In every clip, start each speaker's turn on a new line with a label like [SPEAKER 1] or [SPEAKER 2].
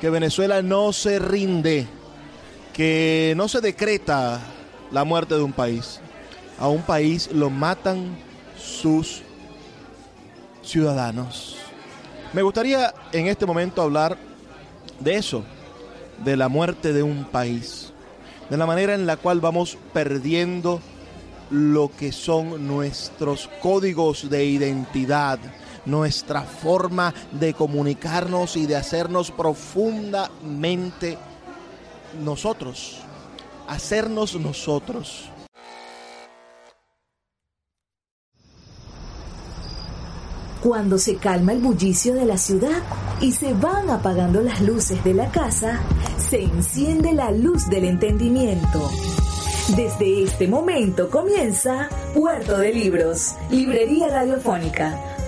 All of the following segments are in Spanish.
[SPEAKER 1] que Venezuela no se rinde, que no se decreta la muerte de un país. A un país lo matan sus ciudadanos. Me gustaría en este momento hablar de eso, de la muerte de un país, de la manera en la cual vamos perdiendo lo que son nuestros códigos de identidad, nuestra forma de comunicarnos y de hacernos profundamente nosotros, hacernos nosotros.
[SPEAKER 2] Cuando se calma el bullicio de la ciudad y se van apagando las luces de la casa, se enciende la luz del entendimiento. Desde este momento comienza Puerto de Libros, Librería Radiofónica,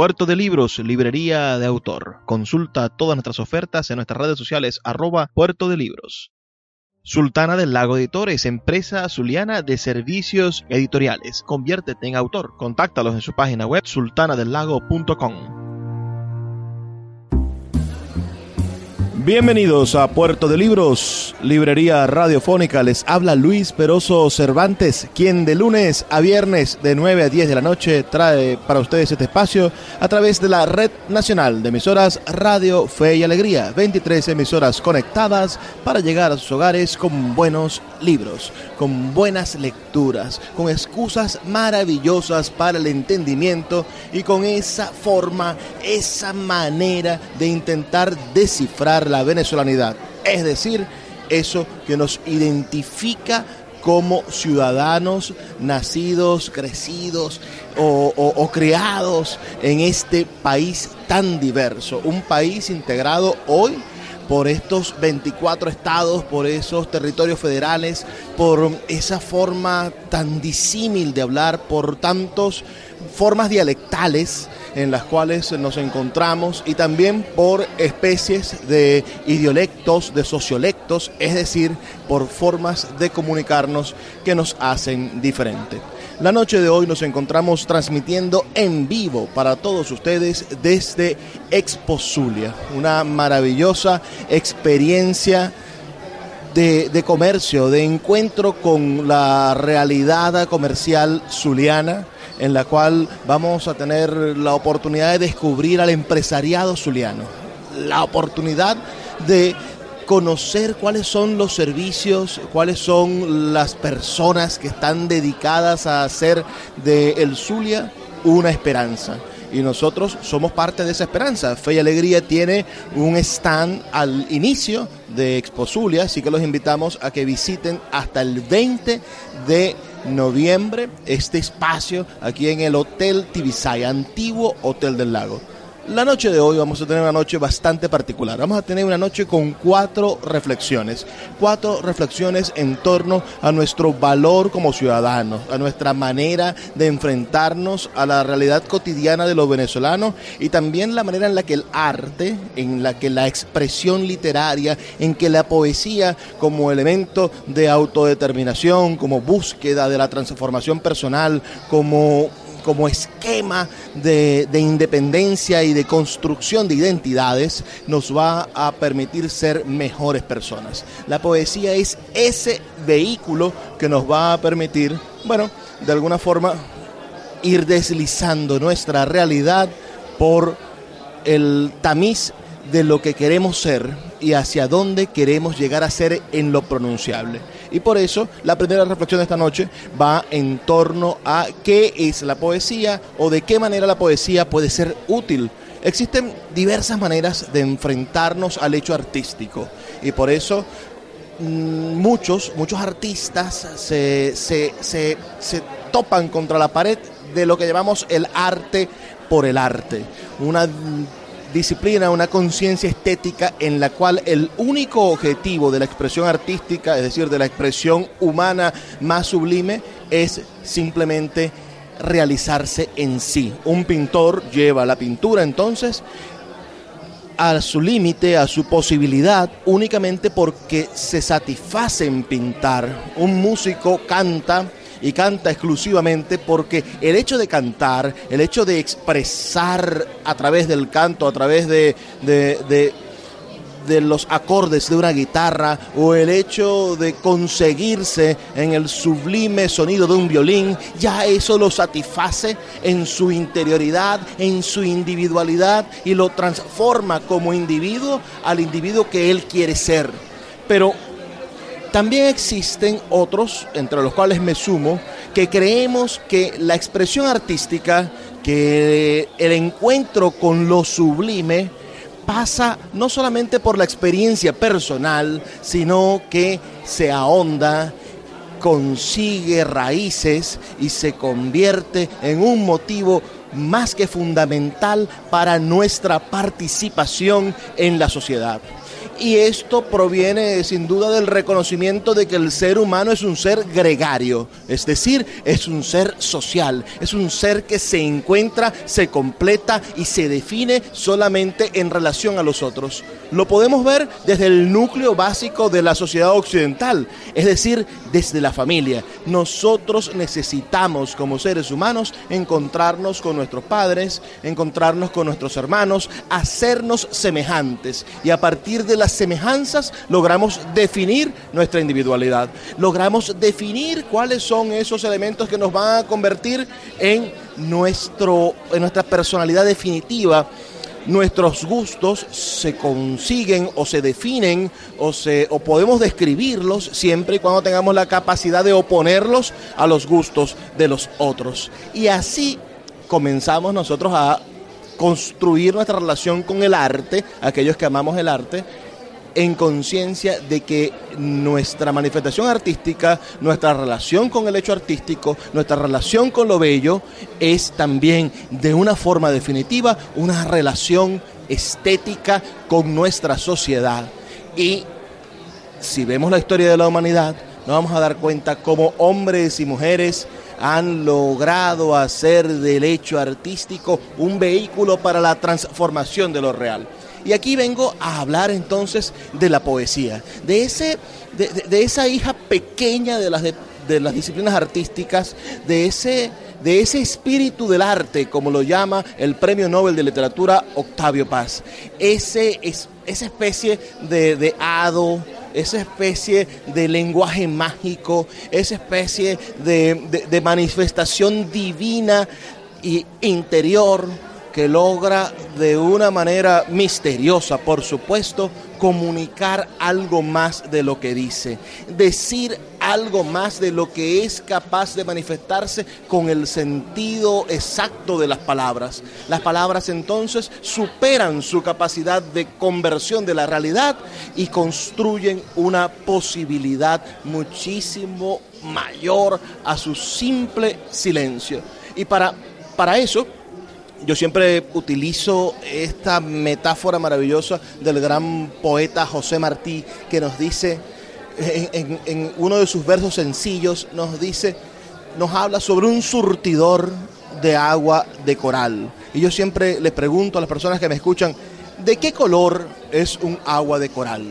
[SPEAKER 1] Puerto de Libros, Librería de Autor. Consulta todas nuestras ofertas en nuestras redes sociales arroba Puerto de Libros. Sultana del Lago Editores, empresa zuliana de servicios editoriales. Conviértete en autor. Contáctalos en su página web sultanadelago.com. Bienvenidos a Puerto de Libros, librería radiofónica. Les habla Luis Peroso Cervantes, quien de lunes a viernes de 9 a 10 de la noche trae para ustedes este espacio a través de la red nacional de emisoras Radio Fe y Alegría. 23 emisoras conectadas para llegar a sus hogares con buenos libros, con buenas lecturas, con excusas maravillosas para el entendimiento y con esa forma, esa manera de intentar descifrar la venezolanidad, es decir, eso que nos identifica como ciudadanos nacidos, crecidos o, o, criados en este país tan diverso, un país integrado hoy por estos 24 estados, por esos territorios federales, por esa forma tan disímil de hablar, por tantas formas dialectales en las cuales nos encontramos y también por especies de idiolectos, de sociolectos, es decir, por formas de comunicarnos que nos hacen diferente. La noche de hoy nos encontramos transmitiendo en vivo para todos ustedes desde Expo Zulia, una maravillosa experiencia de, de, comercio, de encuentro con la realidad comercial zuliana en la cual vamos a tener la oportunidad de descubrir al empresariado zuliano, la oportunidad de conocer cuáles son los servicios, cuáles son las personas que están dedicadas a hacer de el Zulia una esperanza y nosotros somos parte de esa esperanza. Fe y Alegría tiene un stand al inicio de Expo Zulia, así que los invitamos a que visiten hasta el 20 de noviembre este espacio aquí en el Hotel Tibisay, antiguo Hotel del Lago. La noche de hoy vamos a tener una noche bastante particular. Vamos a tener una noche con cuatro reflexiones. Cuatro reflexiones en torno a nuestro valor como ciudadanos, a nuestra manera de enfrentarnos a la realidad cotidiana de los venezolanos y también la manera en la que el arte, en la que la expresión literaria, en que la poesía como elemento de autodeterminación, como búsqueda de la transformación personal, como como esquema de, independencia y de construcción de identidades nos va a permitir ser mejores personas. La poesía es ese vehículo que nos va a permitir, bueno, de alguna forma ir deslizando nuestra realidad por el tamiz de lo que queremos ser y hacia dónde queremos llegar a ser en lo pronunciable. Y por eso la primera reflexión de esta noche va en torno a qué es la poesía o de qué manera la poesía puede ser útil. Existen diversas maneras de enfrentarnos al hecho artístico y por eso mm, muchos, muchos artistas se, se, se, se topan contra la pared de lo que llamamos el arte por el arte. Una disciplina, una conciencia estética en la cual el único objetivo de la expresión artística, es decir, de la expresión humana más sublime, es simplemente realizarse en sí. Un pintor lleva la pintura entonces a su límite, a su posibilidad, únicamente porque se satisface en pintar. Un músico canta y canta exclusivamente porque el hecho de cantar, el hecho de expresar a través del canto, a través de, de, los acordes de una guitarra o el hecho de conseguirse en el sublime sonido de un violín, ya eso lo satisface en su interioridad, en su individualidad y lo transforma como individuo al individuo que él quiere ser. Pero también existen otros, entre los cuales me sumo, que creemos que la expresión artística, que el encuentro con lo sublime, pasa no solamente por la experiencia personal, sino que se ahonda, consigue raíces y se convierte en un motivo más que fundamental para nuestra participación en la sociedad y esto proviene sin duda del reconocimiento de que el ser humano es un ser gregario, es decir, es un ser social, es un ser que se encuentra, se completa y se define solamente en relación a los otros. Lo podemos ver desde el núcleo básico de la sociedad occidental, es decir, desde la familia. Nosotros necesitamos como seres humanos encontrarnos con nuestros padres, encontrarnos con nuestros hermanos, hacernos semejantes y a partir de la semejanzas logramos definir nuestra individualidad, logramos definir cuáles son esos elementos que nos van a convertir en, nuestro, en nuestra personalidad definitiva nuestros gustos se consiguen o se definen o, se, o podemos describirlos siempre y cuando tengamos la capacidad de oponerlos a los gustos de los otros. Y así comenzamos nosotros a construir nuestra relación con el arte, aquellos que amamos el arte, en conciencia de que nuestra manifestación artística, nuestra relación con el hecho artístico, nuestra relación con lo bello, es también de una forma definitiva una relación estética con nuestra sociedad. Y si vemos la historia de la humanidad, nos vamos a dar cuenta cómo hombres y mujeres han logrado hacer del hecho artístico un vehículo para la transformación de lo real. Y aquí vengo a hablar entonces de la poesía, de, ese, de, esa hija pequeña de las, de, las disciplinas artísticas, de ese, de ese espíritu del arte, como lo llama el Premio Nobel de Literatura Octavio Paz. Ese, esa especie de, de hado, esa especie de lenguaje mágico, esa especie de, de manifestación divina e interior que logra de una manera misteriosa, por supuesto, comunicar algo más de lo que dice, decir algo más de lo que es capaz de manifestarse con el sentido exacto de las palabras. Las palabras entonces superan su capacidad de conversión de la realidad y construyen una posibilidad muchísimo mayor a su simple silencio. Y para, para eso, yo siempre utilizo esta metáfora maravillosa del gran poeta José Martí que nos dice, en, uno de sus versos sencillos, nos dice, nos habla sobre un surtidor de agua de coral. Y yo siempre le pregunto a las personas que me escuchan, ¿de qué color es un agua de coral?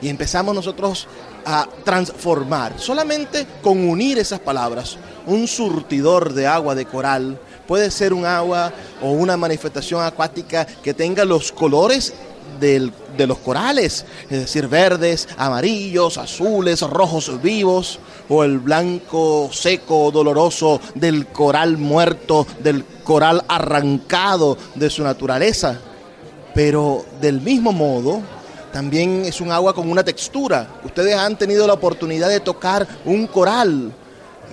[SPEAKER 1] Y empezamos nosotros a transformar, solamente con unir esas palabras, un surtidor de agua de coral puede ser un agua o una manifestación acuática que tenga los colores de los corales, es decir, verdes, amarillos, azules, rojos vivos, o el blanco seco, doloroso del coral muerto, del coral arrancado de su naturaleza. Pero del mismo modo, también es un agua con una textura. Ustedes han tenido la oportunidad de tocar un coral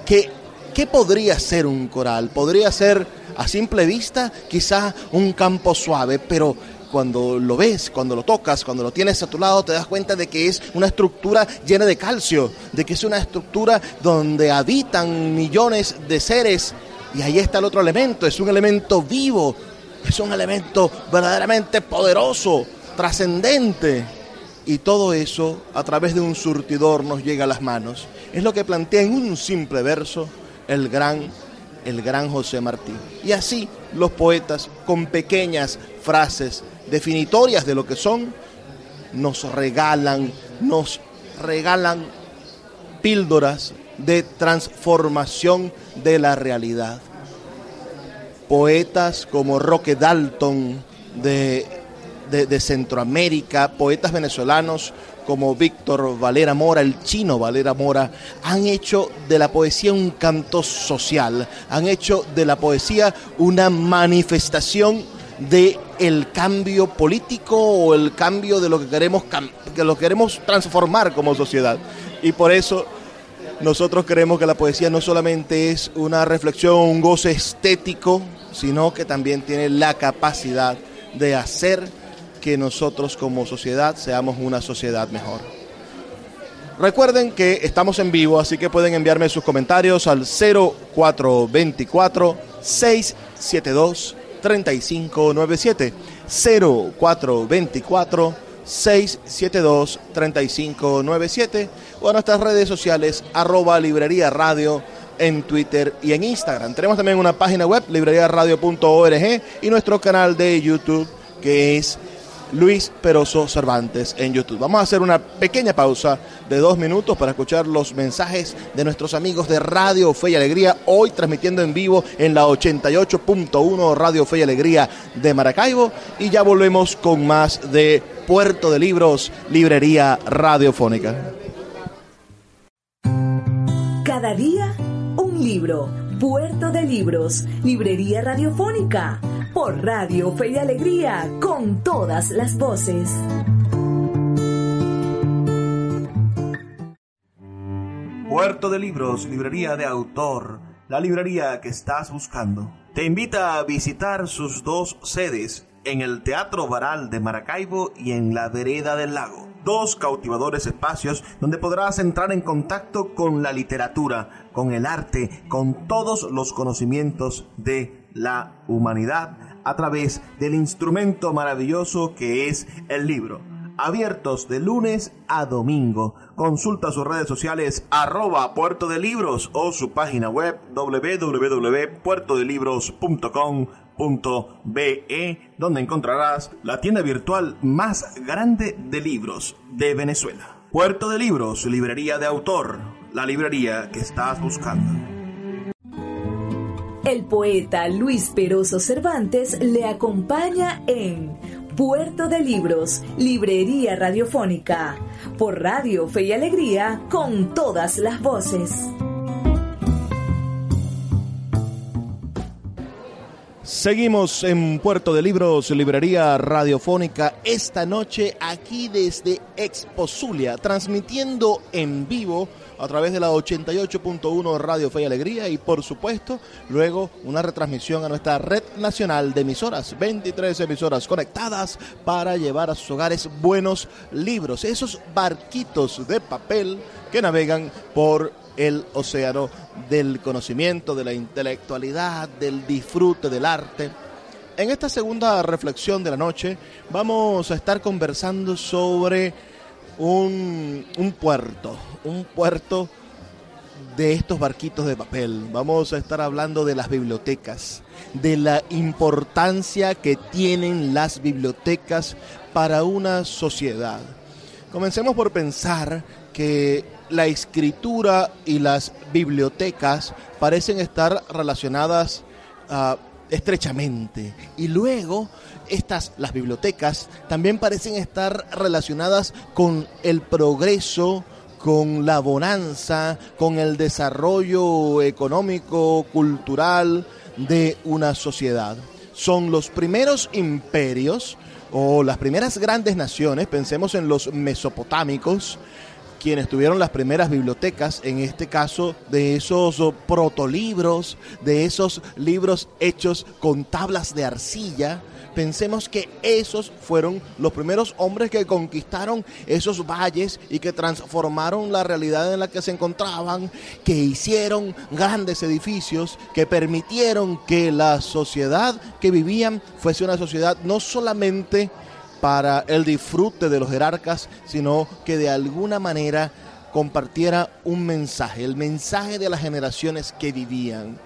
[SPEAKER 1] que ¿Qué podría ser un coral? Podría ser a simple vista quizá un campo suave, pero cuando lo ves, cuando lo tocas, cuando lo tienes a tu lado, te das cuenta de que es una estructura llena de calcio, de que es una estructura donde habitan millones de seres. Y ahí está el otro elemento, es un elemento vivo, es un elemento verdaderamente poderoso, trascendente. Y todo eso a través de un surtidor nos llega a las manos. Es lo que plantea en un simple verso el gran, el gran José Martí. Y así los poetas, con pequeñas frases definitorias de lo que son, nos regalan, nos regalan píldoras de transformación de la realidad. Poetas como Roque Dalton de, de, Centroamérica, poetas venezolanos como Víctor Valera Mora, el chino Valera Mora, han hecho de la poesía un canto social, han hecho de la poesía una manifestación de el cambio político o el cambio de lo que queremos que lo queremos transformar como sociedad. Y por eso nosotros creemos que la poesía no solamente es una reflexión, un goce estético, sino que también tiene la capacidad de hacer que nosotros como sociedad seamos una sociedad mejor. Recuerden que estamos en vivo, así que pueden enviarme sus comentarios al 0424 672 3597 0424 672 3597 o a nuestras redes sociales arroba librería radio en Twitter y en Instagram. Tenemos también una página web, libreriaradio.org y nuestro canal de YouTube que es Luis Peroso Cervantes en YouTube. Vamos a hacer una pequeña pausa de dos minutos para escuchar los mensajes de nuestros amigos de Radio Fe y Alegría, hoy transmitiendo en vivo en la 88.1 Radio Fe y Alegría de Maracaibo y ya volvemos con más de Puerto de Libros, Librería Radiofónica.
[SPEAKER 2] Cada día un libro. Puerto de Libros, Librería Radiofónica por Radio Fe y Alegría, con todas las voces.
[SPEAKER 1] Puerto de Libros, librería de autor, la librería que estás buscando. Te invita a visitar sus dos sedes en el Teatro Baral de Maracaibo y en la Vereda del Lago. Dos cautivadores espacios donde podrás entrar en contacto con la literatura, con el arte, con todos los conocimientos de la humanidad a través del instrumento maravilloso que es el libro. Abiertos de lunes a domingo. Consulta sus redes sociales arroba puerto de libros o su página web www.puertodelibros.com.be donde encontrarás la tienda virtual más grande de libros de Venezuela. Puerto de Libros, librería de autor, la librería que estás buscando.
[SPEAKER 2] El poeta Luis Peroso Cervantes le acompaña en Puerto de Libros, Librería Radiofónica, por Radio Fe y Alegría, con todas las voces.
[SPEAKER 1] Seguimos en Puerto de Libros, Librería Radiofónica, esta noche aquí desde Expo Zulia, transmitiendo en vivo a través de la 88.1 Radio Fe y Alegría y por supuesto luego una retransmisión a nuestra red nacional de emisoras, 23 emisoras conectadas para llevar a sus hogares buenos libros, esos barquitos de papel que navegan por el océano del conocimiento, de la intelectualidad, del disfrute del arte. En esta segunda reflexión de la noche vamos a estar conversando sobre un, un puerto, un puerto de estos barquitos de papel. Vamos a estar hablando de las bibliotecas, de la importancia que tienen las bibliotecas para una sociedad. Comencemos por pensar que la escritura y las bibliotecas parecen estar relacionadas uh, estrechamente. Y luego estas, las bibliotecas, también parecen estar relacionadas con el progreso, con la bonanza, con el desarrollo económico, cultural de una sociedad. Son los primeros imperios o las primeras grandes naciones, pensemos en los mesopotámicos, quienes tuvieron las primeras bibliotecas, en este caso de esos protolibros, de esos libros hechos con tablas de arcilla, Pensemos que esos fueron los primeros hombres que conquistaron esos valles y que transformaron la realidad en la que se encontraban, que hicieron grandes edificios, que permitieron que la sociedad que vivían fuese una sociedad no solamente para el disfrute de los jerarcas, sino que de alguna manera compartiera un mensaje, el mensaje de las generaciones que vivían.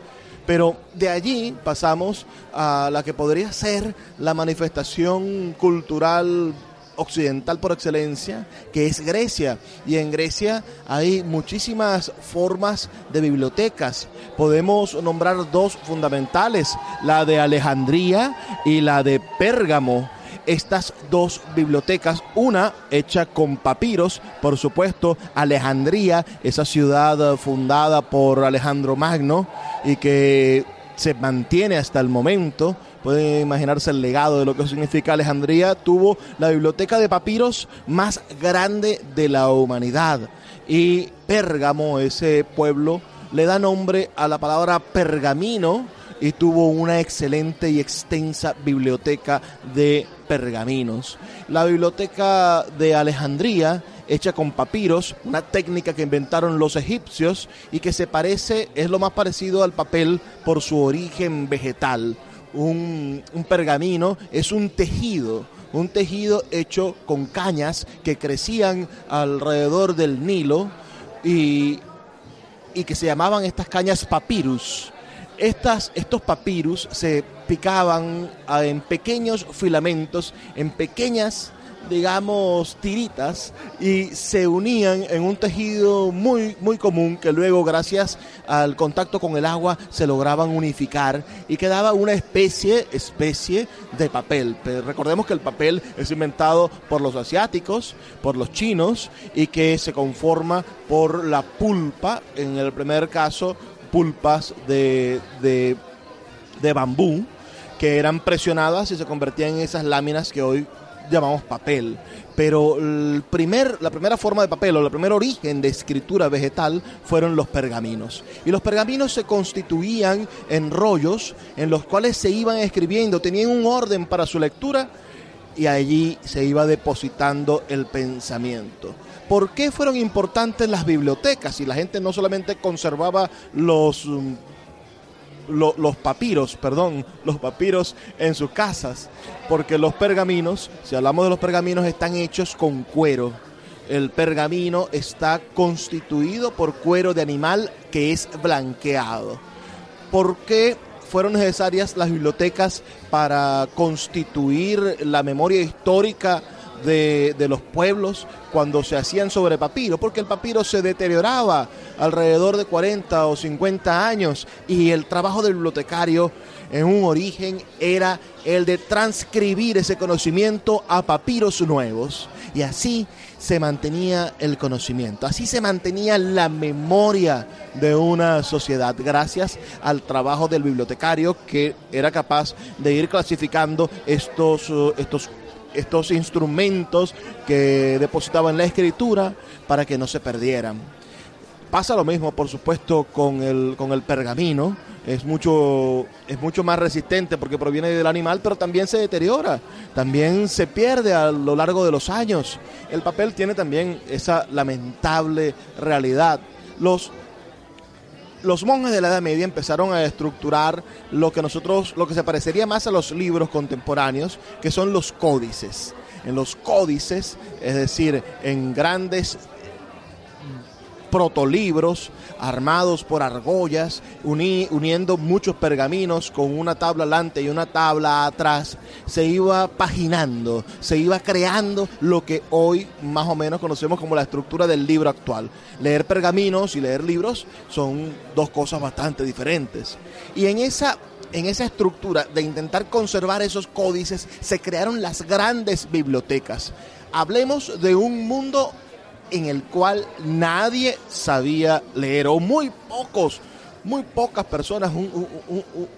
[SPEAKER 1] Pero de allí pasamos a la que podría ser la manifestación cultural occidental por excelencia, que es Grecia. Y en Grecia hay muchísimas formas de bibliotecas. Podemos nombrar dos fundamentales, la de Alejandría y la de Pérgamo estas dos bibliotecas, una hecha con papiros, por supuesto, Alejandría, esa ciudad fundada por Alejandro Magno y que se mantiene hasta el momento. Pueden imaginarse el legado de lo que significa Alejandría. Tuvo la biblioteca de papiros más grande de la humanidad. Y Pérgamo, ese pueblo, le da nombre a la palabra pergamino y tuvo una excelente y extensa biblioteca de pergaminos. La biblioteca de Alejandría hecha con papiros, una técnica que inventaron los egipcios y que se parece, es lo más parecido al papel por su origen vegetal. Un, pergamino es un tejido, un tejido hecho con cañas que crecían alrededor del Nilo y, y que se llamaban estas cañas papyrus estos papirus se picaban ah, en pequeños filamentos, en pequeñas, digamos, tiritas y se unían en un tejido muy, muy común que luego, gracias al contacto con el agua, se lograban unificar y quedaba una especie, especie de papel. Pero recordemos que el papel es inventado por los asiáticos, por los chinos y que se conforma por la pulpa, en el primer caso, pulpas de, de, bambú que eran presionadas y se convertían en esas láminas que hoy llamamos papel. Pero el primer, la primera forma de papel o el primer origen de escritura vegetal fueron los pergaminos. Y los pergaminos se constituían en rollos en los cuales se iban escribiendo, tenían un orden para su lectura y allí se iba depositando el pensamiento. ¿Por qué fueron importantes las bibliotecas? Y la gente no solamente conservaba los, mm, los papiros, perdón, los papiros en sus casas, porque los pergaminos, si hablamos de los pergaminos, están hechos con cuero. El pergamino está constituido por cuero de animal que es blanqueado. ¿Por qué fueron necesarias las bibliotecas para constituir la memoria histórica de, los pueblos cuando se hacían sobre papiro, porque el papiro se deterioraba alrededor de 40 o 50 años y el trabajo del bibliotecario en un origen era el de transcribir ese conocimiento a papiros nuevos. Y así se mantenía el conocimiento, así se mantenía la memoria de una sociedad gracias al trabajo del bibliotecario que era capaz de ir clasificando estos, estos estos instrumentos que depositaban la escritura para que no se perdieran. Pasa lo mismo, por supuesto, con el, con el pergamino. Es mucho, es mucho más resistente porque proviene del animal, pero también se deteriora, también se pierde a lo largo de los años. El papel tiene también esa lamentable realidad. Los los monjes de la Edad Media empezaron a estructurar lo que nosotros, lo que se parecería más a los libros contemporáneos, que son los códices. En los códices, es decir, en grandes protolibros armados por argollas, uniendo muchos pergaminos con una tabla adelante y una tabla atrás, se iba paginando, se iba creando lo que hoy más o menos conocemos como la estructura del libro actual. Leer pergaminos y leer libros son dos cosas bastante diferentes. Y en esa en esa estructura de intentar conservar esos códices se crearon las grandes bibliotecas. Hablemos de un mundo en el cual nadie sabía leer, o muy pocos, muy pocas personas,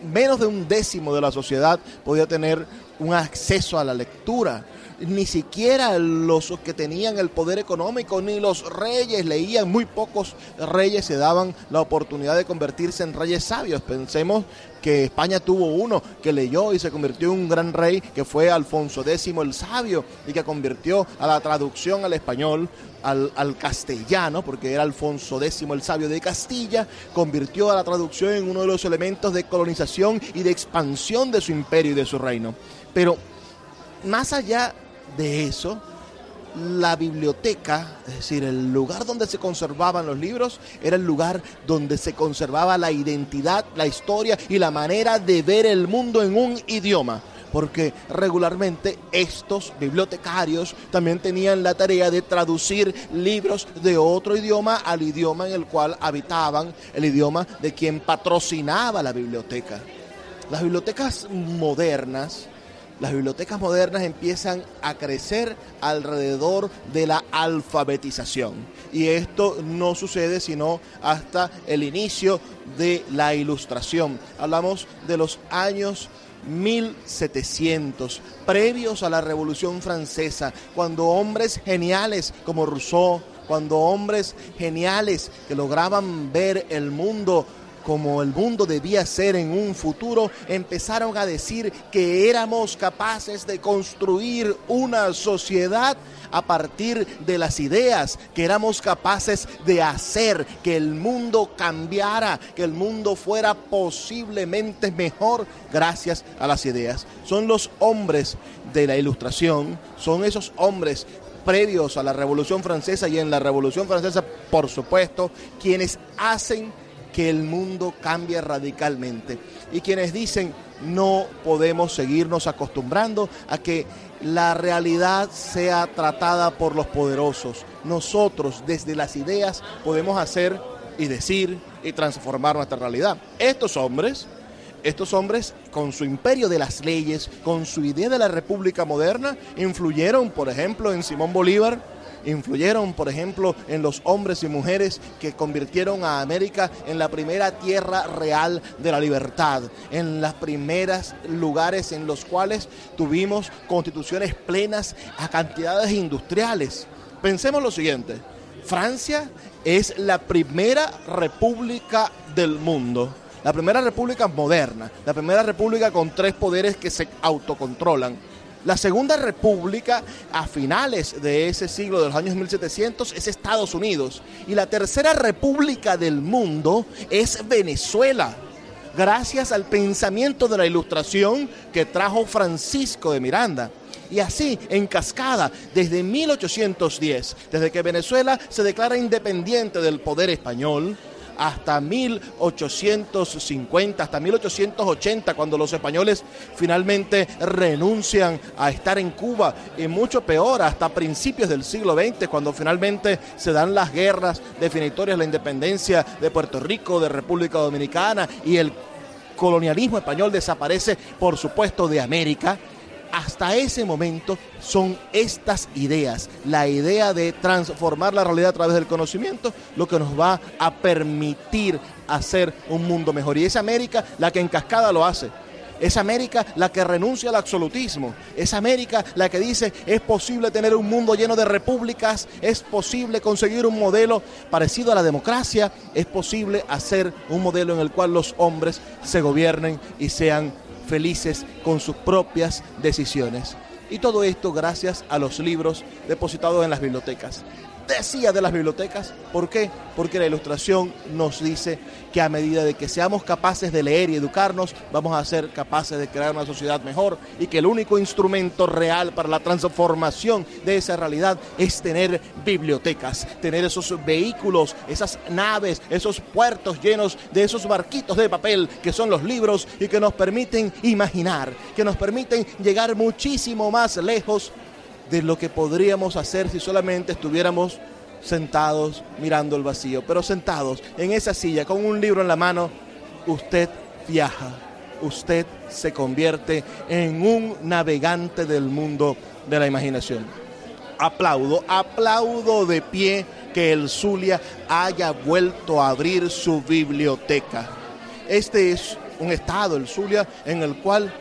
[SPEAKER 1] menos de un décimo de la sociedad podía tener un acceso a la lectura. ni siquiera los que tenían el poder económico, ni los reyes leían, muy pocos reyes se daban la oportunidad de convertirse en reyes sabios. Pensemos que España tuvo uno que leyó y se convirtió en un gran rey, que fue Alfonso X el Sabio, y que convirtió a la traducción al español, al, castellano, porque era Alfonso X el Sabio de Castilla, convirtió a la traducción en uno de los elementos de colonización y de expansión de su imperio y de su reino. Pero más allá de eso, la biblioteca, es decir, el lugar donde se conservaban los libros, era el lugar donde se conservaba la identidad, la historia y la manera de ver el mundo en un idioma. Porque regularmente estos bibliotecarios también tenían la tarea de traducir libros de otro idioma al idioma en el cual habitaban, el idioma de quien patrocinaba la biblioteca. Las bibliotecas modernas, las bibliotecas modernas empiezan a crecer alrededor de la alfabetización. Y esto no sucede sino hasta el inicio de la ilustración. Hablamos de los años 1700, previos a la Revolución Francesa, cuando hombres geniales como Rousseau, cuando hombres geniales que lograban ver el mundo como el mundo debía ser en un futuro, empezaron a decir que éramos capaces de construir una sociedad a partir de las ideas, que éramos capaces de hacer que el mundo cambiara, que el mundo fuera posiblemente mejor gracias a las ideas. Son los hombres de la ilustración, son esos hombres previos a la Revolución Francesa y en la Revolución Francesa, por supuesto, quienes hacen que el mundo cambie radicalmente. Y quienes dicen no podemos seguirnos acostumbrando a que la realidad sea tratada por los poderosos. Nosotros desde las ideas podemos hacer y decir y transformar nuestra realidad. Estos hombres, estos hombres con su imperio de las leyes, con su idea de la república moderna, influyeron, por ejemplo, en Simón Bolívar, influyeron, por ejemplo, en los hombres y mujeres que convirtieron a América en la primera tierra real de la libertad, en los primeros lugares en los cuales tuvimos constituciones plenas a cantidades industriales. Pensemos lo siguiente, Francia es la primera república del mundo. La primera república moderna, la primera república con tres poderes que se autocontrolan la Segunda República a finales de ese siglo de los años 1700 es Estados Unidos y la Tercera República del mundo es Venezuela. Gracias al pensamiento de la ilustración que trajo Francisco de Miranda. Y así, en cascada, desde 1810, desde que Venezuela se declara independiente del poder español, hasta 1850, hasta 1880, cuando los españoles finalmente renuncian a estar en Cuba, y mucho peor, hasta principios del siglo XX, cuando finalmente se dan las guerras definitorias, la independencia de Puerto Rico, de República Dominicana y el colonialismo español desaparece, por supuesto, de América hasta ese momento son estas ideas, la idea de transformar la realidad a través del conocimiento, lo que nos va a permitir hacer un mundo mejor. Y es América la que en cascada lo hace. Es América la que renuncia al absolutismo. Es América la que dice es posible tener un mundo lleno de repúblicas, es posible conseguir un modelo parecido a la democracia, es posible hacer un modelo en el cual los hombres se gobiernen y sean felices con sus propias decisiones. Y todo esto gracias a los libros depositados en las bibliotecas decía de las bibliotecas. ¿Por qué? Porque la ilustración nos dice que a medida de que seamos capaces de leer y educarnos, vamos a ser capaces de crear una sociedad mejor y que el único instrumento real para la transformación de esa realidad es tener bibliotecas, tener esos vehículos, esas naves, esos puertos llenos de esos barquitos de papel que son los libros y que nos permiten imaginar, que nos permiten llegar muchísimo más lejos de lo que podríamos hacer si solamente estuviéramos sentados mirando el vacío. Pero sentados en esa silla con un libro en la mano, usted viaja, usted se convierte en un navegante del mundo de la imaginación. Aplaudo, aplaudo de pie que el Zulia haya vuelto a abrir su biblioteca. Este es un estado, el Zulia, en el cual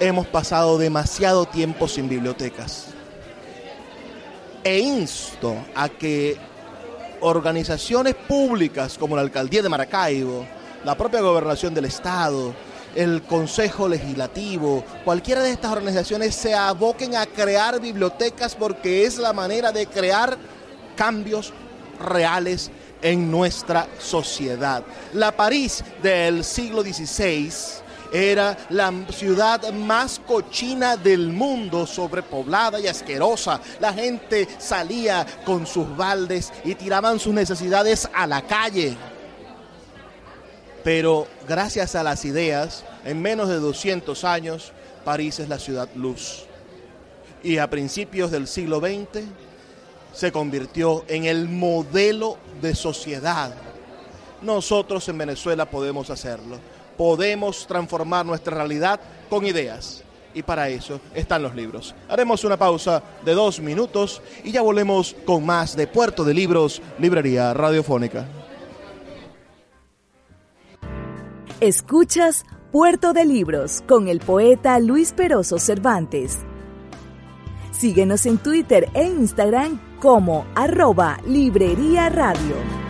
[SPEAKER 1] hemos pasado demasiado tiempo sin bibliotecas. E insto a que organizaciones públicas como la Alcaldía de Maracaibo, la propia Gobernación del Estado, el Consejo Legislativo, cualquiera de estas organizaciones se aboquen a crear bibliotecas porque es la manera de crear cambios reales en nuestra sociedad. La París del siglo XVI era la ciudad más cochina del mundo, sobrepoblada y asquerosa. La gente salía con sus baldes y tiraban sus necesidades a la calle. Pero gracias a las ideas, en menos de 200 años, París es la ciudad luz. Y a principios del siglo XX se convirtió en el modelo de sociedad. Nosotros en Venezuela podemos hacerlo. Podemos transformar nuestra realidad con ideas. Y para eso están los libros. Haremos una pausa de dos minutos y ya volvemos con más de Puerto de Libros, Librería Radiofónica.
[SPEAKER 2] Escuchas Puerto de Libros con el poeta Luis Peroso Cervantes. Síguenos en Twitter e Instagram como arroba Librería Radio.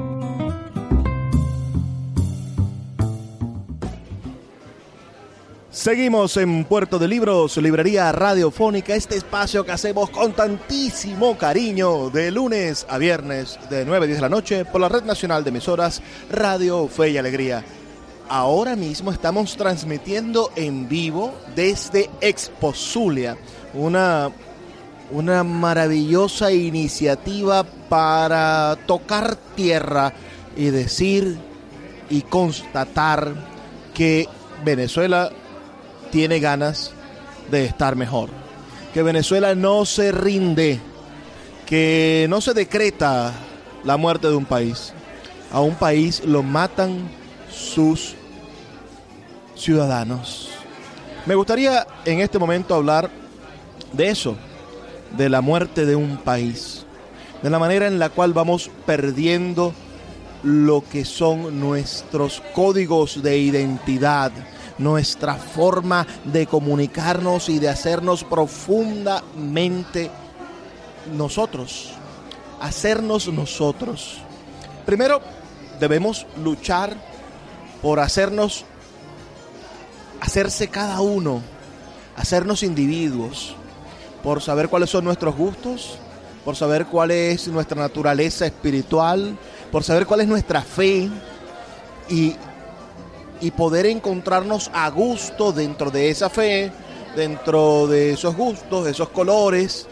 [SPEAKER 1] Seguimos en Puerto de Libros, Librería Radiofónica, este espacio que hacemos con tantísimo cariño de lunes a viernes de 9 a 10 de la noche por la Red Nacional de Emisoras Radio Fe y Alegría. Ahora mismo estamos transmitiendo en vivo desde Expo Zulia, una, una maravillosa iniciativa para tocar tierra y decir y constatar que Venezuela tiene ganas de estar mejor, que Venezuela no se rinde, que no se decreta la muerte de un país. A un país lo matan sus ciudadanos. Me gustaría en este momento hablar de eso, de la muerte de un país, de la manera en la cual vamos perdiendo lo que son nuestros códigos de identidad, nuestra forma de comunicarnos y de hacernos profundamente nosotros, hacernos nosotros. Primero, debemos luchar por hacernos, hacerse cada uno, hacernos individuos, por saber cuáles son nuestros gustos, por saber cuál es nuestra naturaleza espiritual, por saber cuál es nuestra fe y y poder encontrarnos a gusto dentro de esa fe, dentro de esos gustos, esos colores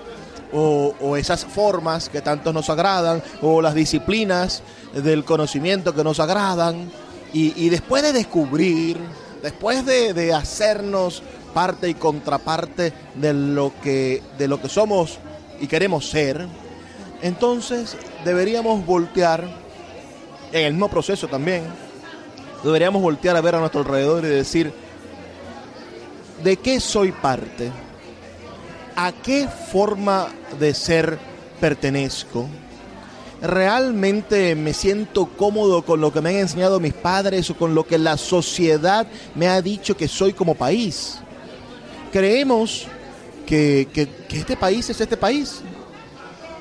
[SPEAKER 1] o, esas formas que tanto nos agradan o las disciplinas del conocimiento que nos agradan. Y, después de descubrir, después de, de, hacernos parte y contraparte de lo que de lo que somos y queremos ser, entonces deberíamos voltear en el mismo proceso también deberíamos voltear a ver a nuestro alrededor y decir, ¿de qué soy parte? ¿A qué forma de ser pertenezco? ¿Realmente me siento cómodo con lo que me han enseñado mis padres o con lo que la sociedad me ha dicho que soy como país? Creemos que, este país es este país.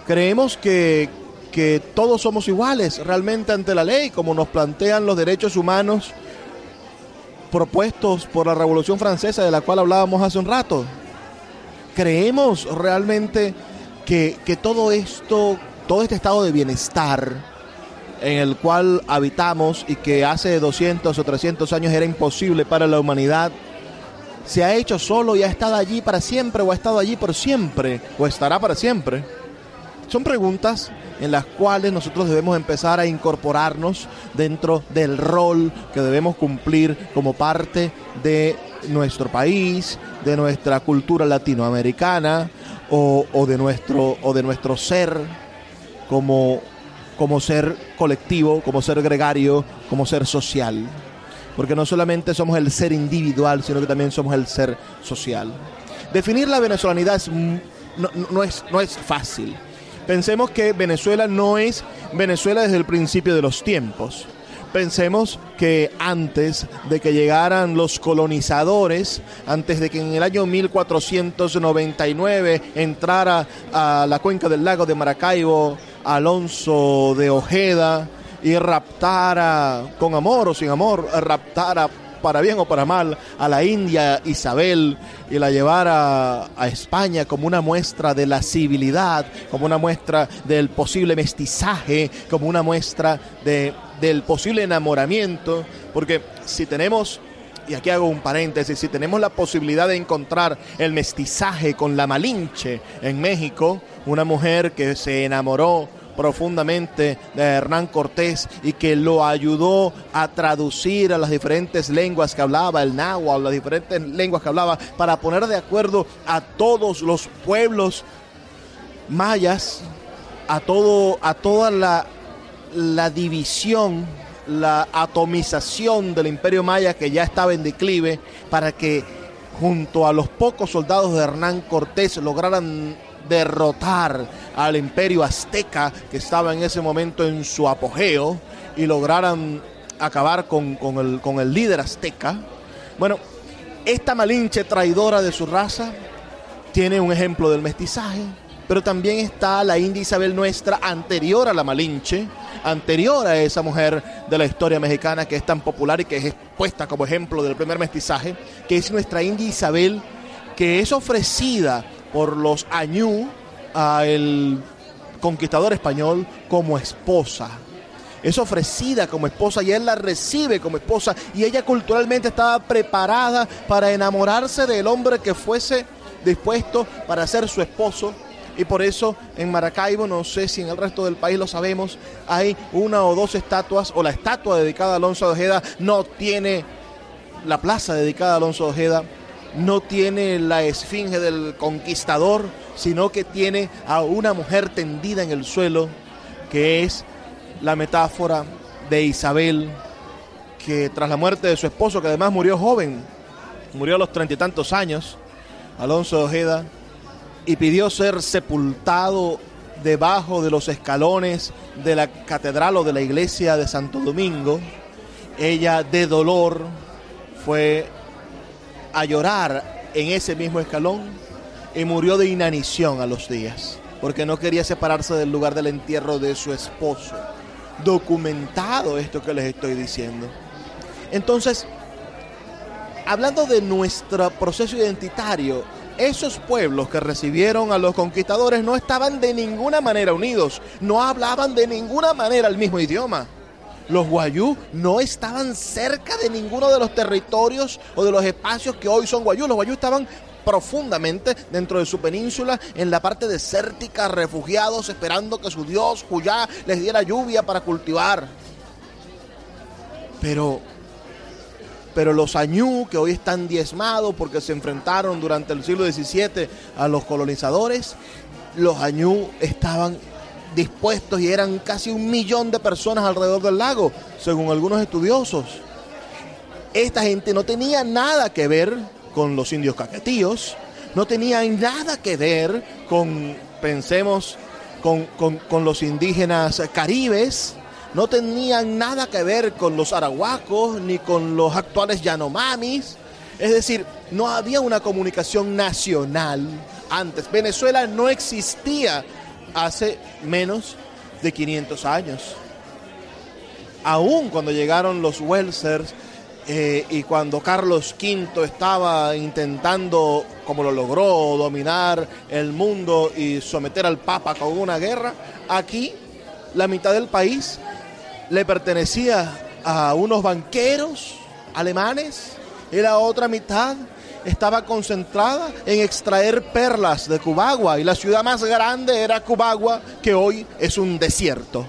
[SPEAKER 1] Creemos que, que todos somos iguales realmente ante la ley, como nos plantean los derechos humanos propuestos por la Revolución Francesa de la cual hablábamos hace un rato. ¿Creemos realmente que, que todo esto, todo este estado de bienestar en el cual habitamos y que hace 200 o 300 años era imposible para la humanidad, se ha hecho solo y ha estado allí para siempre o ha estado allí por siempre o estará para siempre? Son preguntas en las cuales nosotros debemos empezar a incorporarnos dentro del rol que debemos cumplir como parte de nuestro país, de nuestra cultura latinoamericana o, de, nuestro, o de nuestro ser como, como ser colectivo, como ser gregario, como ser social. Porque no solamente somos el ser individual, sino que también somos el ser social. Definir la venezolanidad es, no, es, no es fácil Pensemos que Venezuela no es Venezuela desde el principio de los tiempos. Pensemos que antes de que llegaran los colonizadores, antes de que en el año 1499 entrara a la cuenca del lago de Maracaibo Alonso de Ojeda y raptara con amor o sin amor, raptara para bien o para mal, a la India Isabel y la llevara a España como una muestra de la civilidad, como una muestra del posible mestizaje, como una muestra de, del posible enamoramiento, porque si tenemos y aquí hago un paréntesis, si tenemos la posibilidad de encontrar el mestizaje con la Malinche en México, una mujer que se enamoró profundamente de Hernán Cortés y que lo ayudó a traducir a las diferentes lenguas que hablaba, el náhuatl, las diferentes lenguas que hablaba, para poner de acuerdo a todos los pueblos mayas, a, todo, a toda la, la división la atomización del imperio maya que ya estaba en declive para que junto a los pocos soldados de Hernán Cortés lograran derrotar al imperio azteca que estaba en ese momento en su apogeo y lograran acabar con, el, con el líder azteca. Bueno, esta Malinche traidora de su raza tiene un ejemplo del mestizaje, pero también está la India Isabel nuestra anterior a la Malinche, anterior a esa mujer de la historia mexicana que es tan popular y que es expuesta como ejemplo del primer mestizaje, que es nuestra India Isabel, que es ofrecida por los Añú al conquistador español como esposa. Es ofrecida como esposa y él la recibe como esposa y ella culturalmente estaba preparada para enamorarse del hombre que fuese dispuesto para ser su esposo. Y por eso en Maracaibo, no sé si en el resto del país lo sabemos, hay una o dos estatuas o la estatua dedicada a Alonso de Ojeda no tiene la plaza dedicada a Alonso de Ojeda no tiene la esfinge del conquistador, sino que tiene a una mujer tendida en el suelo, que es la metáfora de Isabel, que tras la muerte de su esposo, que además murió joven, murió a los treinta y tantos años, Alonso Ojeda, y pidió ser sepultado debajo de los escalones de la catedral o de la iglesia de Santo Domingo, ella de dolor fue a llorar en ese mismo escalón y murió de inanición a los días, porque no quería separarse del lugar del entierro de su esposo. Documentado esto que les estoy diciendo. Entonces, hablando de nuestro proceso identitario, esos pueblos que recibieron a los conquistadores no estaban de ninguna manera unidos, no hablaban de ninguna manera el mismo idioma los guayú no estaban cerca de ninguno de los territorios o de los espacios que hoy son guayú. Los guayú estaban profundamente dentro de su península, en la parte desértica, refugiados, esperando que su dios Juyá les diera lluvia para cultivar. Pero, pero los añú, que hoy están diezmados porque se enfrentaron durante el siglo XVII a los colonizadores, los añú estaban dispuestos y eran casi un millón de personas alrededor del lago, según algunos estudiosos. Esta gente no tenía nada que ver con los indios caquetíos, no tenía nada que ver con, pensemos, con, con los indígenas caribes, no tenían nada que ver con los arahuacos ni con los actuales yanomamis. Es decir, no había una comunicación nacional antes. Venezuela no existía hace menos de 500 años. Aún cuando llegaron los Welsers eh, y cuando Carlos V estaba intentando, como lo logró, dominar el mundo y someter al Papa con una guerra, aquí la mitad del país le pertenecía a unos banqueros alemanes y la otra mitad estaba concentrada en extraer perlas de Cubagua y la ciudad más grande era Cubagua, que hoy es un desierto.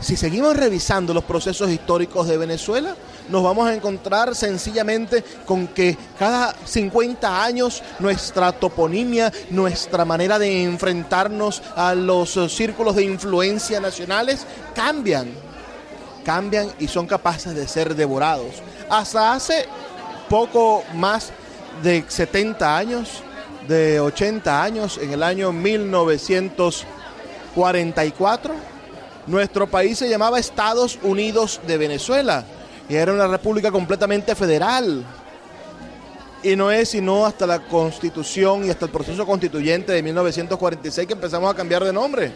[SPEAKER 1] Si seguimos revisando los procesos históricos de Venezuela, nos vamos a encontrar sencillamente con que cada 50 años nuestra toponimia, nuestra manera de enfrentarnos a los círculos de influencia nacionales cambian, cambian y son capaces de ser devorados. Hasta hace poco más de 70 años, de 80 años, en el año 1944, nuestro país se llamaba Estados Unidos de Venezuela y era una república completamente federal. Y no es sino hasta la constitución y hasta el proceso constituyente de 1946 que empezamos a cambiar de nombre.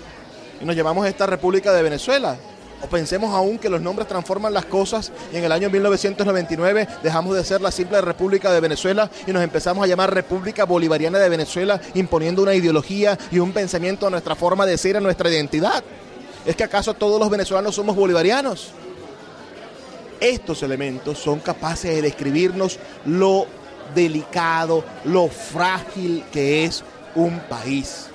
[SPEAKER 1] Y nos llamamos esta República de Venezuela. O pensemos aún que los nombres transforman las cosas y en el año 1999 dejamos de ser la simple República de Venezuela y nos empezamos a llamar República Bolivariana de Venezuela imponiendo una ideología y un pensamiento a nuestra forma de ser, a nuestra identidad. ¿Es que acaso todos los venezolanos somos bolivarianos? Estos elementos son capaces de describirnos lo delicado, lo frágil que es un país.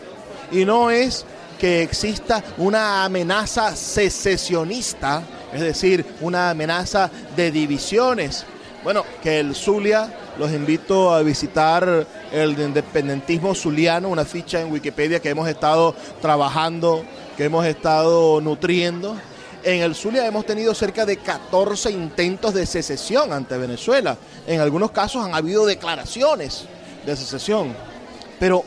[SPEAKER 1] Y no es que exista una amenaza secesionista, es decir, una amenaza de divisiones. Bueno, que el Zulia, los invito a visitar el independentismo zuliano, una ficha en Wikipedia que hemos estado trabajando que hemos estado nutriendo. En el Zulia hemos tenido cerca de 14 intentos de secesión ante Venezuela. En algunos casos han habido declaraciones de secesión. Pero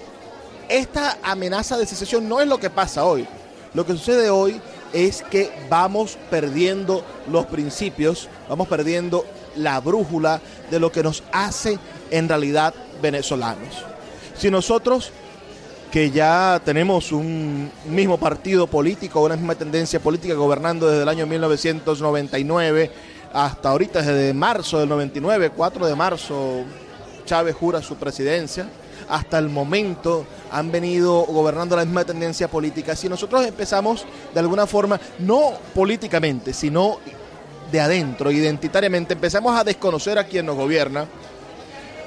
[SPEAKER 1] esta amenaza de secesión no es lo que pasa hoy. Lo que sucede hoy es que vamos perdiendo los principios, vamos perdiendo la brújula de lo que nos hace en realidad venezolanos. Si nosotros que ya tenemos un mismo partido político, una misma tendencia política gobernando desde el año 1999 hasta ahorita, desde marzo del 99, 4 de marzo, Chávez jura su presidencia. Hasta el momento han venido gobernando la misma tendencia política. Si nosotros empezamos de alguna forma, no políticamente, sino de adentro, identitariamente, empezamos a desconocer a quien nos gobierna,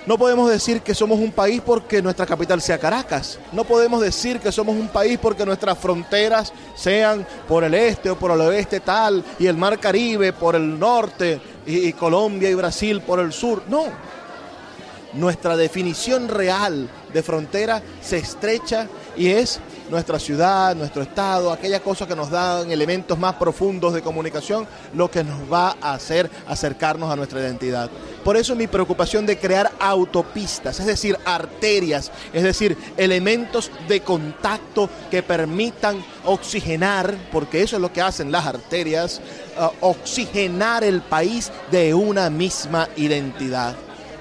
[SPEAKER 1] no podemos decir que somos un país porque nuestra capital sea Caracas. No podemos decir que somos un país porque nuestras fronteras sean por el este o por el oeste tal y el mar Caribe por el norte y, Colombia y Brasil por el sur. No. Nuestra definición real de frontera se estrecha y es nuestra ciudad, nuestro estado, aquellas cosas que nos dan elementos más profundos de comunicación, lo que nos va a hacer acercarnos a nuestra identidad. Por eso mi preocupación de crear autopistas, es decir, arterias, es decir, elementos de contacto que permitan oxigenar, porque eso es lo que hacen las arterias, uh, oxigenar el país de una misma identidad.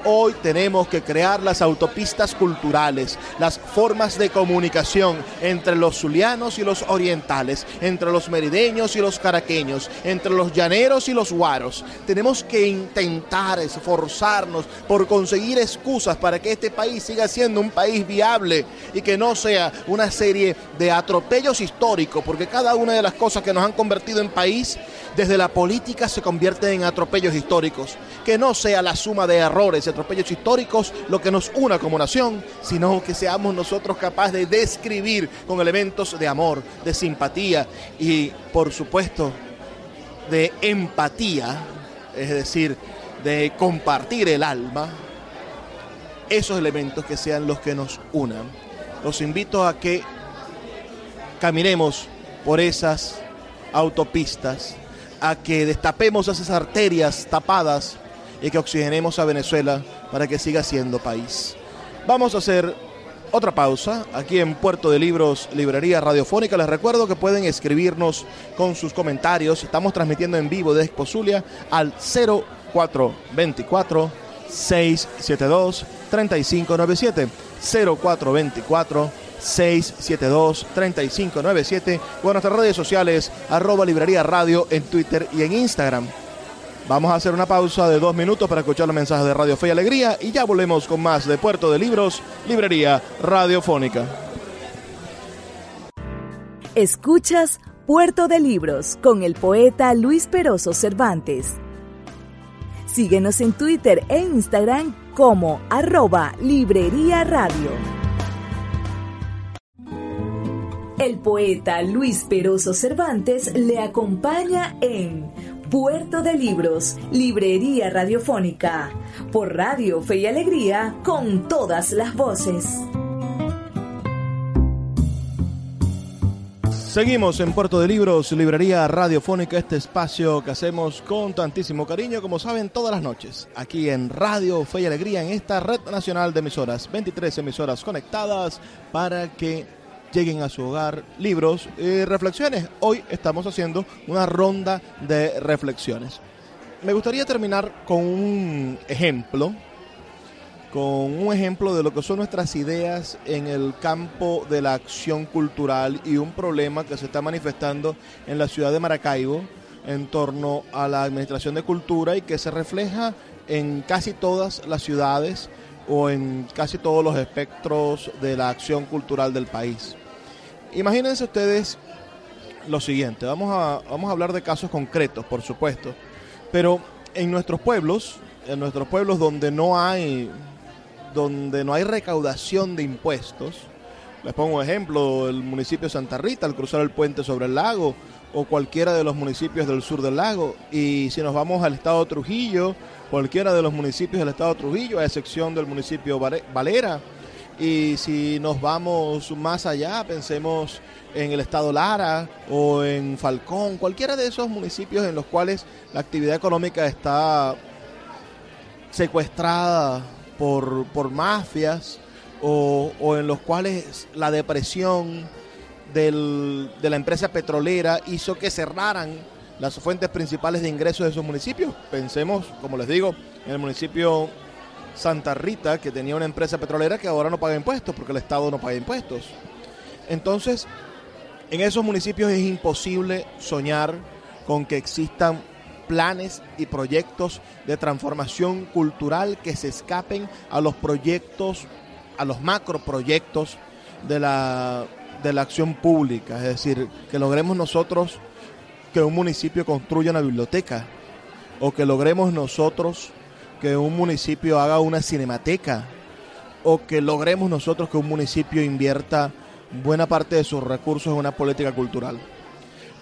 [SPEAKER 1] Hoy tenemos que crear las autopistas culturales, las formas de comunicación entre los zulianos y los orientales, entre los merideños y los caraqueños, entre los llaneros y los guaros. Tenemos que intentar esforzarnos por conseguir excusas para que este país siga siendo un país viable y que no sea una serie de atropellos históricos, porque cada una de las cosas que nos han convertido en país desde la política se convierte en atropellos históricos. Que no sea la suma de errores atropellos históricos lo que nos una como nación, sino que seamos nosotros capaces de describir con elementos de amor, de simpatía y, por supuesto, de empatía, es decir, de compartir el alma, esos elementos que sean los que nos unan. Los invito a que caminemos por esas autopistas a que destapemos esas arterias tapadas y que oxigenemos a Venezuela para que siga siendo país. Vamos a hacer otra pausa aquí en Puerto de Libros, Librería Radiofónica. Les recuerdo que pueden escribirnos con sus comentarios. Estamos transmitiendo en vivo desde Exposulia al 0424 672 3597 0424 672-3597 o en nuestras redes sociales arroba librería radio en Twitter y en Instagram. Vamos a hacer una pausa de dos minutos para escuchar los mensajes de Radio Fe y Alegría y ya volvemos con más de Puerto de Libros, Librería Radiofónica.
[SPEAKER 2] Escuchas Puerto de Libros con el poeta Luis Peroso Cervantes. Síguenos en Twitter e Instagram como arroba Librería Radio. El poeta Luis Peroso Cervantes le acompaña en Puerto de Libros, Librería Radiofónica, por Radio Fe y Alegría, con todas las voces.
[SPEAKER 1] Seguimos en Puerto de Libros, Librería Radiofónica, este espacio que hacemos con tantísimo cariño, como saben, todas las noches, aquí en Radio Fe y Alegría, en esta red nacional de emisoras, 23 emisoras conectadas para que lleguen a su hogar libros y reflexiones. Hoy estamos haciendo una ronda de reflexiones. Me gustaría terminar con un ejemplo con un ejemplo de lo que son nuestras ideas en el campo de la acción cultural y un problema que se está manifestando en la ciudad de Maracaibo en torno a la administración de cultura y que se refleja en casi todas las ciudades o en casi todos los espectros de la acción cultural del país. Imagínense ustedes lo siguiente, vamos a, vamos a hablar de casos concretos, por supuesto, pero en nuestros pueblos, en nuestros pueblos donde no hay donde no hay recaudación de impuestos, les pongo un ejemplo, el municipio de Santa Rita, al cruzar el puente sobre el lago, o cualquiera de los municipios del sur del lago. Y si nos vamos al estado Trujillo, cualquiera de los municipios del estado de Trujillo, a excepción del municipio Valera. Y si nos vamos más allá, pensemos en el estado Lara o en Falcón, cualquiera de esos municipios en los cuales la actividad económica está secuestrada por, mafias o, en los cuales la depresión de la empresa petrolera hizo que cerraran las fuentes principales de ingresos de esos municipios. Pensemos, como les digo, en el municipio Santa Rita, que tenía una empresa petrolera que ahora no paga impuestos porque el Estado no paga impuestos. Entonces, en esos municipios es imposible soñar con que existan planes y proyectos de transformación cultural que se escapen a los proyectos, a los macroproyectos de la, de la acción pública. Es decir, que logremos nosotros que un municipio construya una biblioteca o que logremos nosotros que un municipio haga una cinemateca o que logremos nosotros que un municipio invierta buena parte de sus recursos en una política cultural.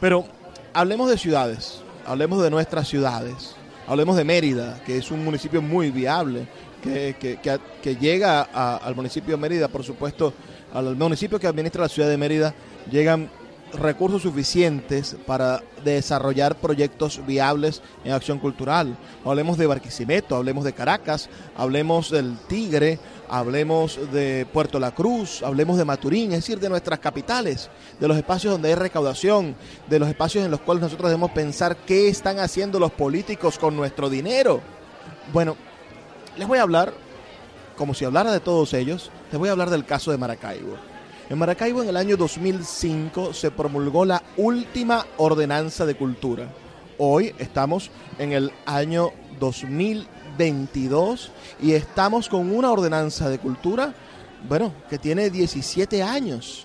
[SPEAKER 1] Pero hablemos de ciudades hablemos de nuestras ciudades, hablemos de Mérida, que es un municipio muy viable, que, llega al municipio de Mérida, por supuesto, al municipio que administra la ciudad de Mérida, llegan recursos suficientes para desarrollar proyectos viables en acción cultural. Hablemos de Barquisimeto, hablemos de Caracas, hablemos del Tigre, hablemos de Puerto La Cruz, hablemos de Maturín, es decir, de nuestras capitales, de los espacios donde hay recaudación, de los espacios en los cuales nosotros debemos pensar qué están haciendo los políticos con nuestro dinero. Bueno, les voy a hablar, como si hablara de todos ellos, les voy a hablar del caso de Maracaibo. En Maracaibo en el año 2005 se promulgó la última ordenanza de cultura. Hoy estamos en el año 2022 y estamos con una ordenanza de cultura, bueno, que tiene 17 años,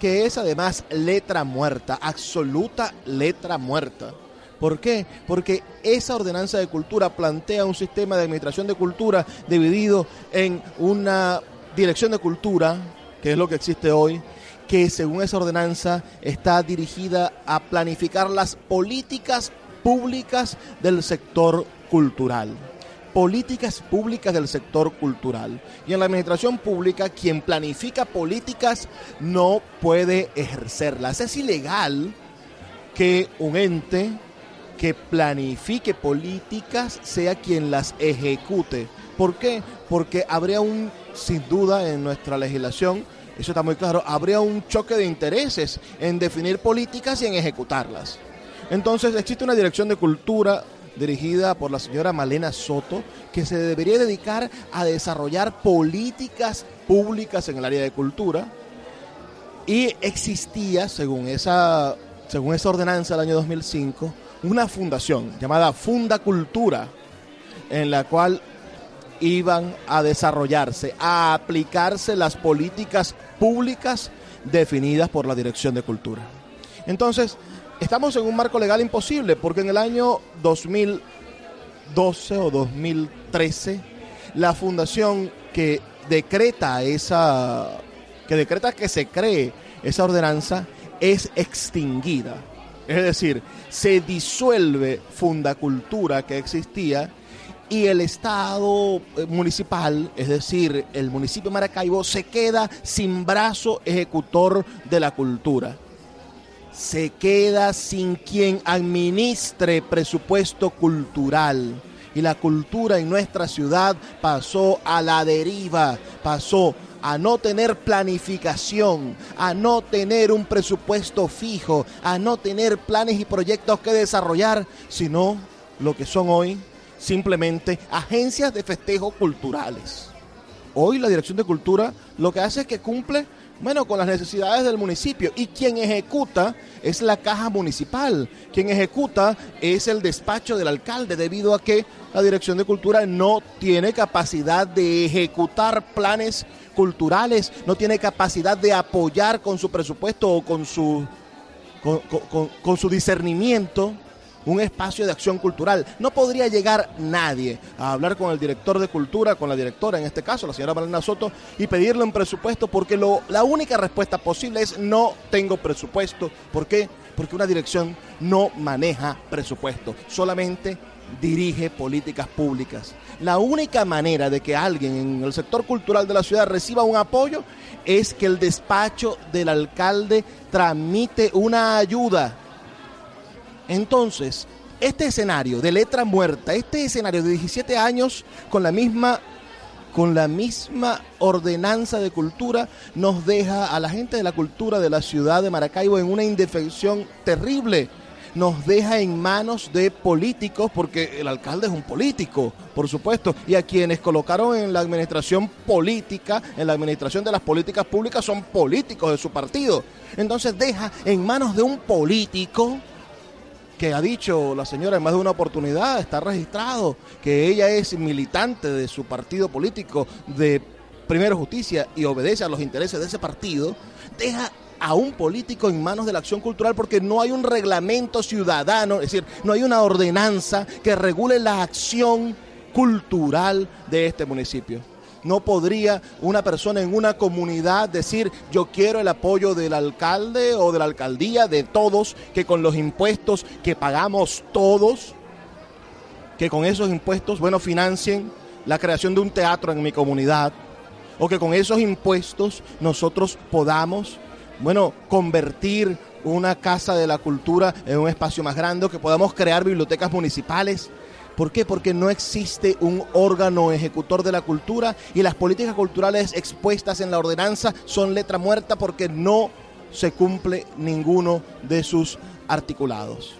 [SPEAKER 1] que es además letra muerta, absoluta letra muerta. ¿Por qué? Porque esa ordenanza de cultura plantea un sistema de administración de cultura dividido en una dirección de cultura, que es lo que existe hoy, que según esa ordenanza está dirigida a planificar las políticas públicas del sector cultural. Políticas públicas del sector cultural. Y en la administración pública, quien planifica políticas no puede ejercerlas. Es ilegal que un ente que planifique políticas sea quien las ejecute. ¿Por qué? Porque habría un sin duda en nuestra legislación, eso está muy claro, habría un choque de intereses en definir políticas y en ejecutarlas. Entonces existe una dirección de cultura dirigida por la señora Malena Soto, que se debería dedicar a desarrollar políticas públicas en el área de cultura. Y existía, según esa según esa ordenanza del año 2005, una fundación llamada Funda Cultura, en la cual iban a desarrollarse, a aplicarse las políticas públicas definidas por la Dirección de Cultura. Entonces, estamos en un marco legal imposible, porque en el año 2012 o 2013, la fundación que decreta esa, que decreta que se cree esa ordenanza, es extinguida. Es decir, se disuelve Fundacultura que existía y el Estado eh, municipal, es decir, el municipio de Maracaibo, se queda sin brazo ejecutor de la cultura. Se queda sin quien administre presupuesto cultural. Y la cultura en nuestra ciudad pasó a la deriva, pasó a no tener planificación, a no tener un presupuesto fijo, a no tener planes y proyectos que desarrollar, sino lo que son hoy simplemente agencias de festejo culturales. Hoy la Dirección de Cultura lo que hace es que cumple, bueno, con las necesidades del municipio y quien ejecuta es la caja municipal, quien ejecuta es el despacho del alcalde debido a que la Dirección de Cultura no tiene capacidad de ejecutar planes culturales, no tiene capacidad de apoyar con su presupuesto o con su, con, con su discernimiento un espacio de acción cultural. No podría llegar nadie a hablar con el director de cultura, con la directora en este caso, la señora Valena Soto, y pedirle un presupuesto porque lo, la única respuesta posible es no tengo presupuesto. ¿Por qué? Porque una dirección no maneja presupuesto, solamente dirige políticas públicas. La única manera de que alguien en el sector cultural de la ciudad reciba un apoyo es que el despacho del alcalde tramite una ayuda entonces, este escenario de letra muerta, este escenario de 17 años con la misma con la misma ordenanza de cultura nos deja a la gente de la cultura de la ciudad de Maracaibo en una indefensión terrible. Nos deja en manos de políticos, porque el alcalde es un político, por supuesto, y a quienes colocaron en la administración política, en la administración de las políticas públicas, son políticos de su partido. Entonces deja en manos de un político que ha dicho la señora en más de una oportunidad, está registrado, que ella es militante de su partido político de Primero Justicia y obedece a los intereses de ese partido, deja a un político en manos de la acción cultural porque no hay un reglamento ciudadano, es decir, no hay una ordenanza que regule la acción cultural de este municipio. No podría una persona en una comunidad decir yo quiero el apoyo del alcalde o de la alcaldía, de todos, que con los impuestos que pagamos todos, que con esos impuestos, bueno, financien la creación de un teatro en mi comunidad, o que con esos impuestos nosotros podamos, bueno, convertir una casa de la cultura en un espacio más grande, o que podamos crear bibliotecas municipales ¿Por qué? Porque no existe un órgano ejecutor de la cultura y las políticas culturales expuestas en la ordenanza son letra muerta porque no se cumple ninguno de sus articulados.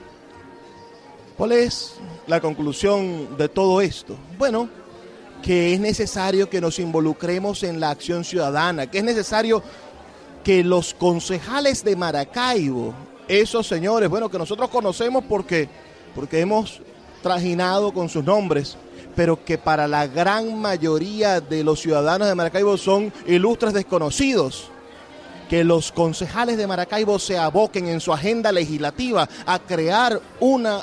[SPEAKER 1] ¿Cuál es la conclusión de todo esto? Bueno, que es necesario que nos involucremos en la acción ciudadana, que es necesario que los concejales de Maracaibo, esos señores, bueno, que nosotros conocemos porque, porque hemos trajinado con sus nombres, pero que para la gran mayoría de los ciudadanos de Maracaibo son ilustres desconocidos. Que los concejales de Maracaibo se aboquen en su agenda legislativa a crear una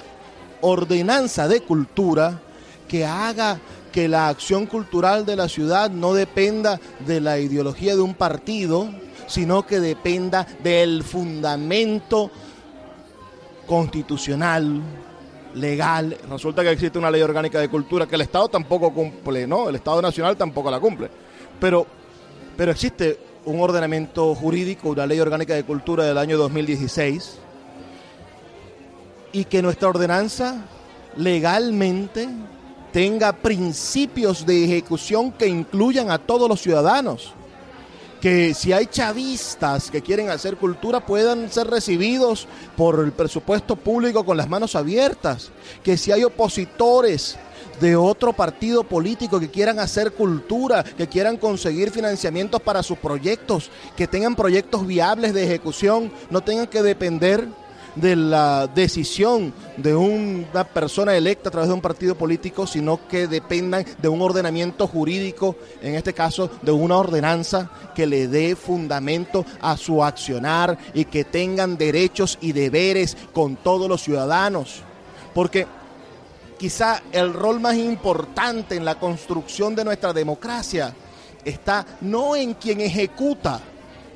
[SPEAKER 1] ordenanza de cultura que haga que la acción cultural de la ciudad no dependa de la ideología de un partido, sino que dependa del fundamento constitucional, legal. Resulta que existe una ley orgánica de cultura que el Estado tampoco cumple, ¿no? El Estado Nacional tampoco la cumple. Pero, pero existe un ordenamiento jurídico, una ley orgánica de cultura del año 2016, y que nuestra ordenanza legalmente tenga principios de ejecución que incluyan a todos los ciudadanos que si hay chavistas que quieren hacer cultura puedan ser recibidos por el presupuesto público con las manos abiertas, que si hay opositores de otro partido político que quieran hacer cultura, que quieran conseguir financiamientos para sus proyectos, que tengan proyectos viables de ejecución, no tengan que depender de la decisión de una persona electa a través de un partido político, sino que dependan de un ordenamiento jurídico, en este caso de una ordenanza que le dé fundamento a su accionar y que tengan derechos y deberes con todos los ciudadanos. Porque quizá el rol más importante en la construcción de nuestra democracia está no en quien ejecuta,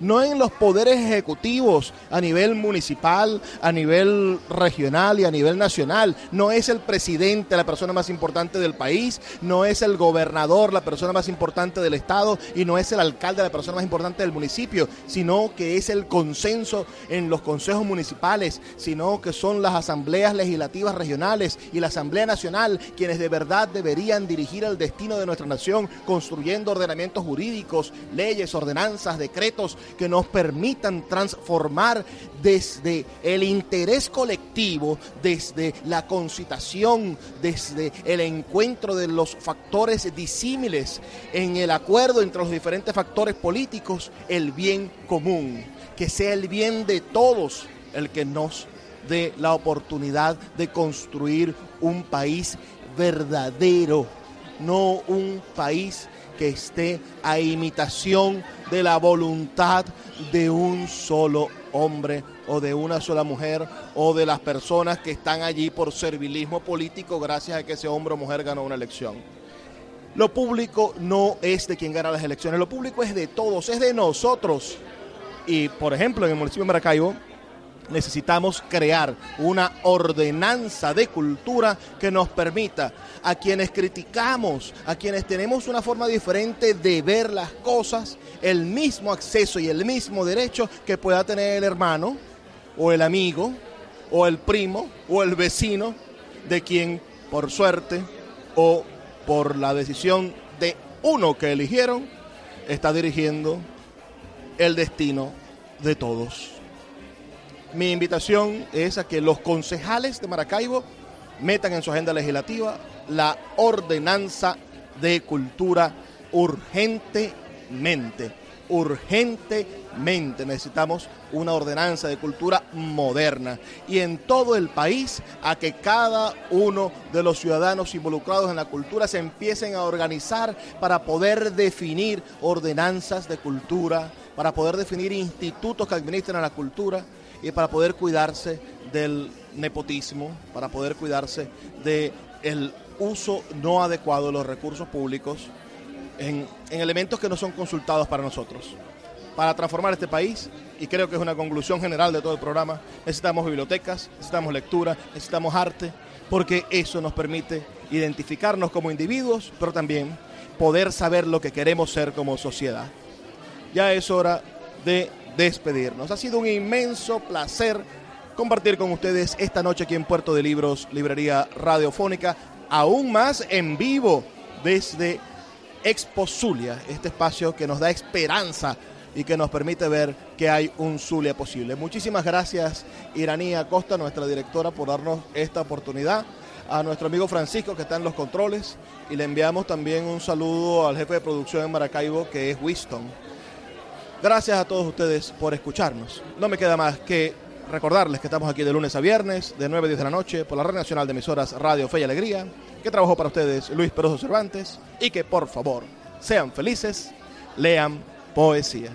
[SPEAKER 1] no en los poderes ejecutivos a nivel municipal, a nivel regional y a nivel nacional. No es el presidente la persona más importante del país, no es el gobernador la persona más importante del estado y no es el alcalde la persona más importante del municipio, sino que es el consenso en los consejos municipales, sino que son las asambleas legislativas regionales y la Asamblea Nacional quienes de verdad deberían dirigir el destino de nuestra nación construyendo ordenamientos jurídicos, leyes, ordenanzas, decretos que nos permitan transformar desde el interés colectivo, desde la concitación, desde el encuentro de los factores disímiles en el acuerdo entre los diferentes factores políticos, el bien común, que sea el bien de todos el que nos dé la oportunidad de construir un país verdadero, no un país que esté a imitación de la voluntad de un solo hombre o de una sola mujer o de las personas que están allí por servilismo político gracias a que ese hombre o mujer ganó una elección. Lo público no es de quien gana las elecciones, lo público es de todos, es de nosotros. Y por ejemplo, en el municipio de Maracaibo, necesitamos crear una ordenanza de cultura que nos permita a quienes criticamos, a quienes tenemos una forma diferente de ver las cosas, el mismo acceso y el mismo derecho que pueda tener el hermano o el amigo o el primo o el vecino de quien por suerte o por la decisión de uno que eligieron está dirigiendo el destino de todos. Mi invitación es a que los concejales de Maracaibo metan en su agenda legislativa la ordenanza de cultura urgentemente. Urgentemente necesitamos una ordenanza de cultura moderna y en todo el país a que cada uno de los ciudadanos involucrados en la cultura se empiecen a organizar para poder definir ordenanzas de cultura, para poder definir institutos que administran la cultura y para poder cuidarse del nepotismo, para poder cuidarse del uso no adecuado de los recursos públicos en, en elementos que no son consultados para nosotros. Para transformar este país, y creo que es una conclusión general de todo el programa, necesitamos bibliotecas, necesitamos lectura, necesitamos arte, porque eso nos permite identificarnos como individuos, pero también poder saber lo que queremos ser como sociedad. Ya es hora de despedirnos. Ha sido un inmenso placer compartir con ustedes esta noche aquí en Puerto de Libros, Librería Radiofónica, aún más en vivo desde Expo Zulia, este espacio que nos da esperanza y que nos permite ver que hay un Zulia posible. Muchísimas gracias, Iranía Costa, nuestra directora, por darnos esta oportunidad. A nuestro amigo Francisco, que está en los controles, y le enviamos también un saludo al jefe de producción en Maracaibo, que es Winston. Gracias a todos ustedes por escucharnos. No me queda más que recordarles que estamos aquí de lunes a viernes, de 9 a 10 de la noche, por la Red Nacional de Emisoras Radio Fe y Alegría, que trabajó para ustedes Luis Peroso Cervantes, y que por favor sean felices, lean poesía.